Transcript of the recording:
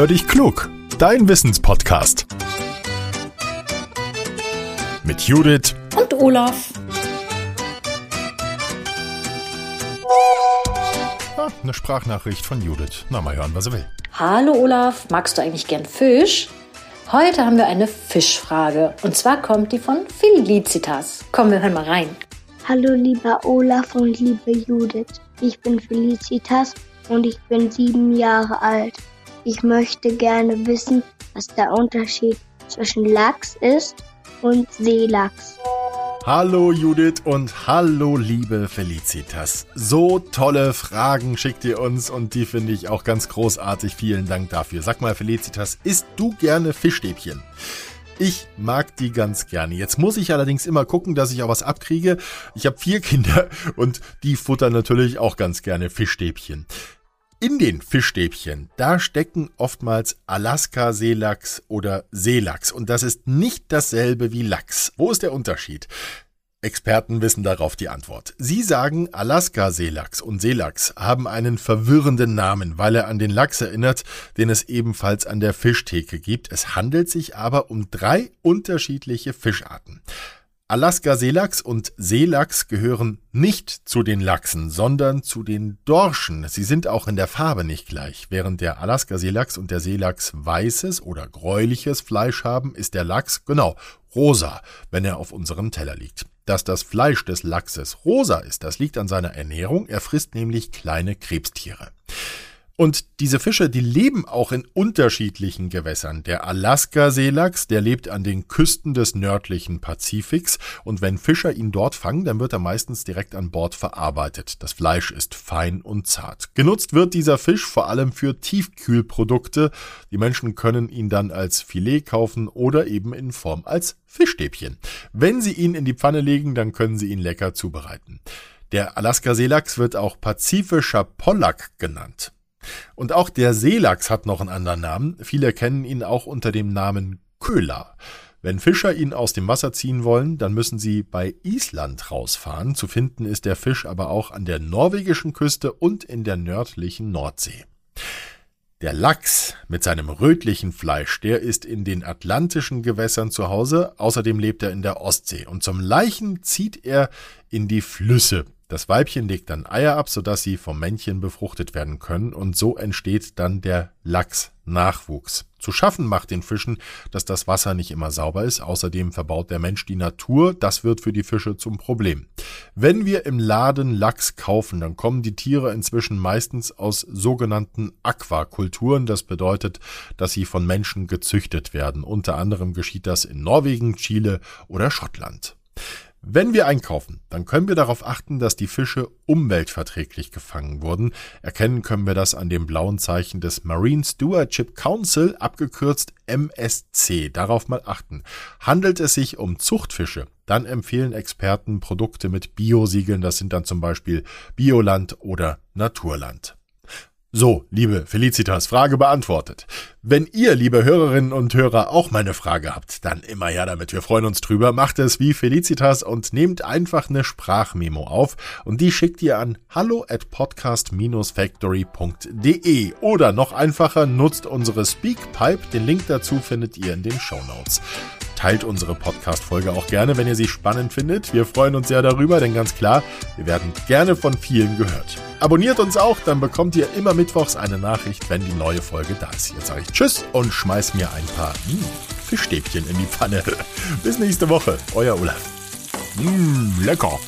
Hör dich klug, dein Wissenspodcast. Mit Judith und Olaf. Ah, eine Sprachnachricht von Judith. Na, mal hören, was er will. Hallo Olaf, magst du eigentlich gern Fisch? Heute haben wir eine Fischfrage. Und zwar kommt die von Felicitas. Komm, wir hören mal rein. Hallo lieber Olaf und liebe Judith. Ich bin Felicitas und ich bin sieben Jahre alt. Ich möchte gerne wissen, was der Unterschied zwischen Lachs ist und Seelachs. Hallo Judith und hallo liebe Felicitas. So tolle Fragen schickt ihr uns und die finde ich auch ganz großartig. Vielen Dank dafür. Sag mal Felicitas, isst du gerne Fischstäbchen? Ich mag die ganz gerne. Jetzt muss ich allerdings immer gucken, dass ich auch was abkriege. Ich habe vier Kinder und die futtern natürlich auch ganz gerne Fischstäbchen. In den Fischstäbchen, da stecken oftmals Alaska-Seelachs oder Seelachs und das ist nicht dasselbe wie Lachs. Wo ist der Unterschied? Experten wissen darauf die Antwort. Sie sagen, Alaska-Seelachs und Seelachs haben einen verwirrenden Namen, weil er an den Lachs erinnert, den es ebenfalls an der Fischtheke gibt. Es handelt sich aber um drei unterschiedliche Fischarten. Alaska-Seelachs und Seelachs gehören nicht zu den Lachsen, sondern zu den Dorschen. Sie sind auch in der Farbe nicht gleich. Während der Alaska-Seelachs und der Seelachs weißes oder gräuliches Fleisch haben, ist der Lachs, genau, rosa, wenn er auf unserem Teller liegt. Dass das Fleisch des Lachses rosa ist, das liegt an seiner Ernährung. Er frisst nämlich kleine Krebstiere. Und diese Fische, die leben auch in unterschiedlichen Gewässern. Der Alaska-Seelachs, der lebt an den Küsten des nördlichen Pazifiks und wenn Fischer ihn dort fangen, dann wird er meistens direkt an Bord verarbeitet. Das Fleisch ist fein und zart. Genutzt wird dieser Fisch vor allem für Tiefkühlprodukte. Die Menschen können ihn dann als Filet kaufen oder eben in Form als Fischstäbchen. Wenn sie ihn in die Pfanne legen, dann können sie ihn lecker zubereiten. Der Alaska-Seelachs wird auch pazifischer Pollack genannt. Und auch der Seelachs hat noch einen anderen Namen. Viele kennen ihn auch unter dem Namen Köhler. Wenn Fischer ihn aus dem Wasser ziehen wollen, dann müssen sie bei Island rausfahren. Zu finden ist der Fisch aber auch an der norwegischen Küste und in der nördlichen Nordsee. Der Lachs mit seinem rötlichen Fleisch, der ist in den atlantischen Gewässern zu Hause, außerdem lebt er in der Ostsee und zum Leichen zieht er in die Flüsse. Das Weibchen legt dann Eier ab, sodass sie vom Männchen befruchtet werden können und so entsteht dann der Lachsnachwuchs. Zu schaffen macht den Fischen, dass das Wasser nicht immer sauber ist. Außerdem verbaut der Mensch die Natur. Das wird für die Fische zum Problem. Wenn wir im Laden Lachs kaufen, dann kommen die Tiere inzwischen meistens aus sogenannten Aquakulturen. Das bedeutet, dass sie von Menschen gezüchtet werden. Unter anderem geschieht das in Norwegen, Chile oder Schottland. Wenn wir einkaufen, dann können wir darauf achten, dass die Fische umweltverträglich gefangen wurden. Erkennen können wir das an dem blauen Zeichen des Marine Stewardship Council, abgekürzt MSC. Darauf mal achten. Handelt es sich um Zuchtfische, dann empfehlen Experten Produkte mit Biosiegeln. Das sind dann zum Beispiel Bioland oder Naturland. So, liebe Felicitas, Frage beantwortet. Wenn ihr, liebe Hörerinnen und Hörer, auch meine Frage habt, dann immer her damit. Wir freuen uns drüber. Macht es wie Felicitas und nehmt einfach eine Sprachmemo auf und die schickt ihr an hallo at podcast-factory.de oder noch einfacher nutzt unsere Speakpipe. Den Link dazu findet ihr in den Show Notes. Teilt unsere Podcast-Folge auch gerne, wenn ihr sie spannend findet. Wir freuen uns sehr darüber, denn ganz klar, wir werden gerne von vielen gehört. Abonniert uns auch, dann bekommt ihr immer mittwochs eine Nachricht, wenn die neue Folge da ist. Jetzt sage ich Tschüss und schmeiß mir ein paar mh, hm, Fischstäbchen in die Pfanne. Bis nächste Woche, euer Olaf. Mmh, lecker.